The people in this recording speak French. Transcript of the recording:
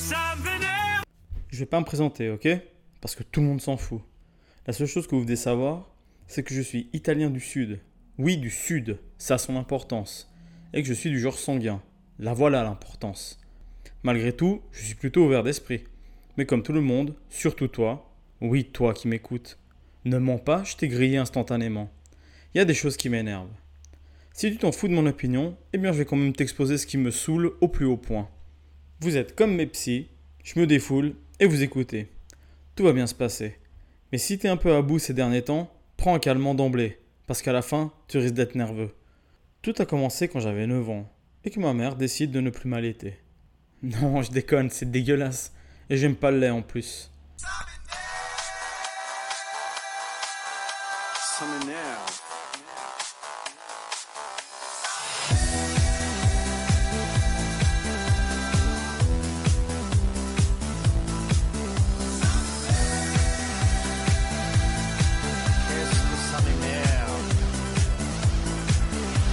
ça vénère. Je vais pas me présenter, ok? Parce que tout le monde s'en fout. La seule chose que vous devez savoir, c'est que je suis italien du Sud. Oui, du Sud, ça a son importance. Et que je suis du genre sanguin. La voilà l'importance. Malgré tout, je suis plutôt ouvert d'esprit. Mais comme tout le monde, surtout toi, oui, toi qui m'écoutes, ne mens pas, je t'ai grillé instantanément. Il y a des choses qui m'énervent. Si tu t'en fous de mon opinion, eh bien je vais quand même t'exposer ce qui me saoule au plus haut point. Vous êtes comme mes psys, je me défoule et vous écoutez. Tout va bien se passer. Mais si t'es un peu à bout ces derniers temps, prends un calmant d'emblée, parce qu'à la fin, tu risques d'être nerveux. Tout a commencé quand j'avais 9 ans, et que ma mère décide de ne plus m'allaiter. Non, je déconne, c'est dégueulasse, et j'aime pas le lait en plus.